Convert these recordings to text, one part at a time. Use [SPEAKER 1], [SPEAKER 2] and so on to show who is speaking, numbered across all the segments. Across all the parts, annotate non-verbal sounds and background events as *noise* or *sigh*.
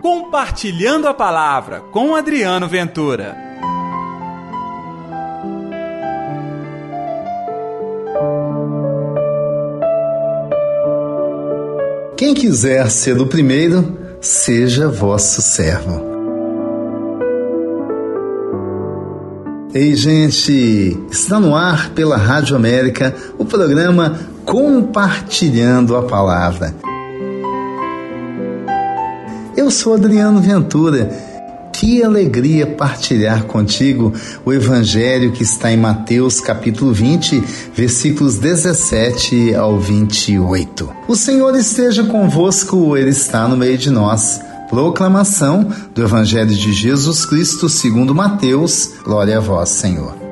[SPEAKER 1] Compartilhando a Palavra com Adriano Ventura.
[SPEAKER 2] Quem quiser ser o primeiro, seja vosso servo. Ei, gente, está no ar pela Rádio América o programa Compartilhando a Palavra. Eu sou Adriano Ventura. Que alegria partilhar contigo o evangelho que está em Mateus capítulo 20, versículos 17 ao 28. O Senhor esteja convosco, ele está no meio de nós. Proclamação do evangelho de Jesus Cristo segundo Mateus. Glória a vós, Senhor.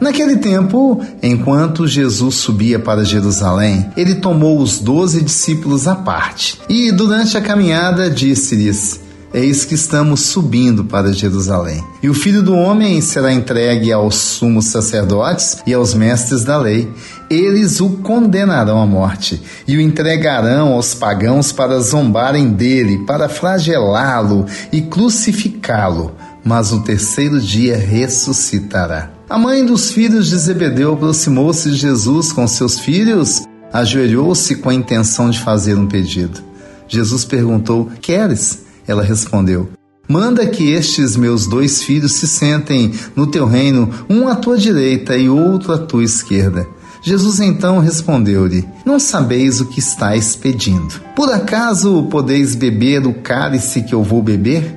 [SPEAKER 2] Naquele tempo, enquanto Jesus subia para Jerusalém, ele tomou os doze discípulos à parte e, durante a caminhada, disse-lhes: Eis que estamos subindo para Jerusalém. E o filho do homem será entregue aos sumos sacerdotes e aos mestres da lei. Eles o condenarão à morte e o entregarão aos pagãos para zombarem dele, para flagelá-lo e crucificá-lo. Mas no terceiro dia ressuscitará. A mãe dos filhos de Zebedeu aproximou-se de Jesus com seus filhos, ajoelhou-se com a intenção de fazer um pedido. Jesus perguntou: Queres? Ela respondeu: Manda que estes meus dois filhos se sentem no teu reino, um à tua direita e outro à tua esquerda. Jesus então respondeu-lhe: Não sabeis o que estáis pedindo. Por acaso podeis beber o cálice que eu vou beber?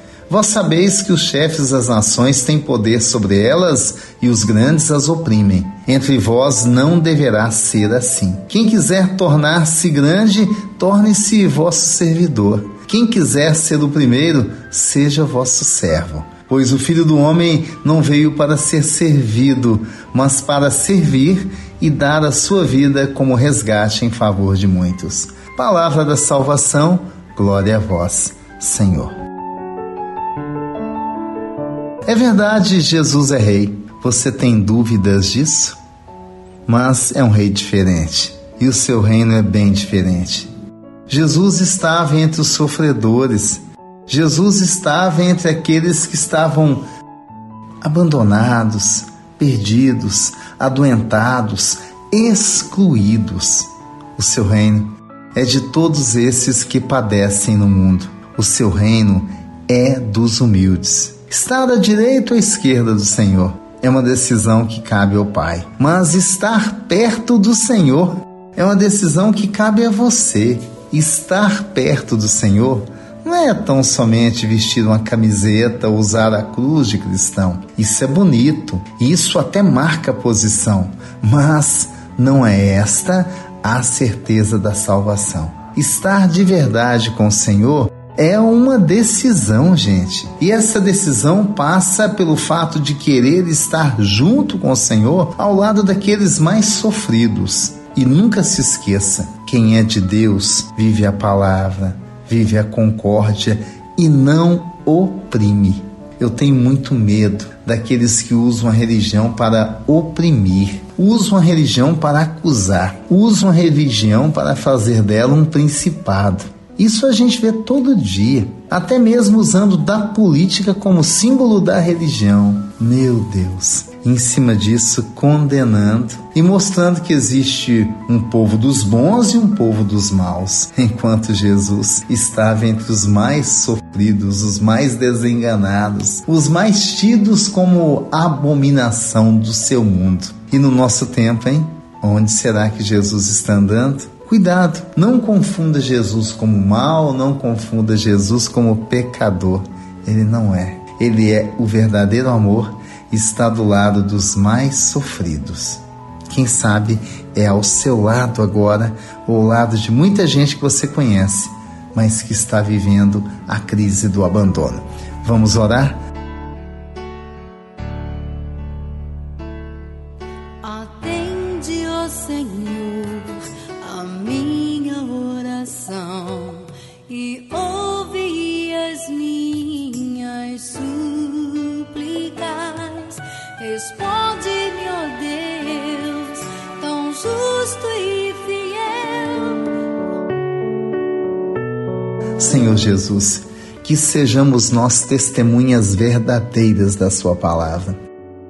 [SPEAKER 2] Vós sabeis que os chefes das nações têm poder sobre elas e os grandes as oprimem. Entre vós não deverá ser assim. Quem quiser tornar-se grande, torne-se vosso servidor. Quem quiser ser o primeiro, seja vosso servo. Pois o filho do homem não veio para ser servido, mas para servir e dar a sua vida como resgate em favor de muitos. Palavra da salvação, glória a vós, Senhor. É verdade, Jesus é rei. Você tem dúvidas disso? Mas é um rei diferente e o seu reino é bem diferente. Jesus estava entre os sofredores. Jesus estava entre aqueles que estavam abandonados, perdidos, adoentados, excluídos. O seu reino é de todos esses que padecem no mundo. O seu reino é dos humildes. Estar à direita ou à esquerda do Senhor é uma decisão que cabe ao Pai. Mas estar perto do Senhor é uma decisão que cabe a você. Estar perto do Senhor não é tão somente vestir uma camiseta ou usar a cruz de cristão. Isso é bonito, isso até marca posição, mas não é esta a certeza da salvação. Estar de verdade com o Senhor é uma decisão, gente. E essa decisão passa pelo fato de querer estar junto com o Senhor ao lado daqueles mais sofridos. E nunca se esqueça: quem é de Deus vive a palavra, vive a concórdia e não oprime. Eu tenho muito medo daqueles que usam a religião para oprimir, usam a religião para acusar, usam a religião para fazer dela um principado. Isso a gente vê todo dia, até mesmo usando da política como símbolo da religião. Meu Deus! Em cima disso, condenando e mostrando que existe um povo dos bons e um povo dos maus, *laughs* enquanto Jesus estava entre os mais sofridos, os mais desenganados, os mais tidos como abominação do seu mundo. E no nosso tempo, hein? Onde será que Jesus está andando? Cuidado, não confunda Jesus como mal, não confunda Jesus como pecador. Ele não é. Ele é o verdadeiro amor está do lado dos mais sofridos. Quem sabe é ao seu lado agora, ou ao lado de muita gente que você conhece, mas que está vivendo a crise do abandono. Vamos orar?
[SPEAKER 3] Atende, ó Senhor,
[SPEAKER 2] Senhor Jesus, que sejamos nós testemunhas verdadeiras da Sua palavra.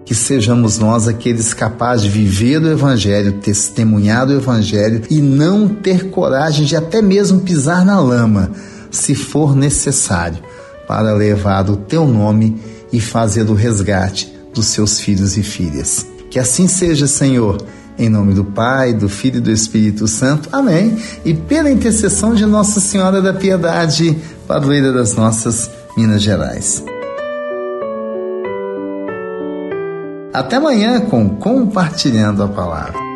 [SPEAKER 2] Que sejamos nós aqueles capazes de viver o Evangelho, testemunhar o Evangelho e não ter coragem de até mesmo pisar na lama, se for necessário, para levar o Teu nome e fazer o resgate dos seus filhos e filhas. Que assim seja, Senhor. Em nome do Pai, do Filho e do Espírito Santo. Amém. E pela intercessão de Nossa Senhora da Piedade, padroeira das nossas Minas Gerais. Até amanhã com Compartilhando a Palavra.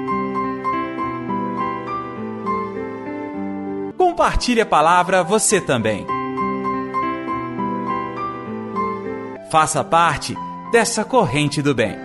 [SPEAKER 1] Compartilhe a palavra você também. Faça parte dessa corrente do bem.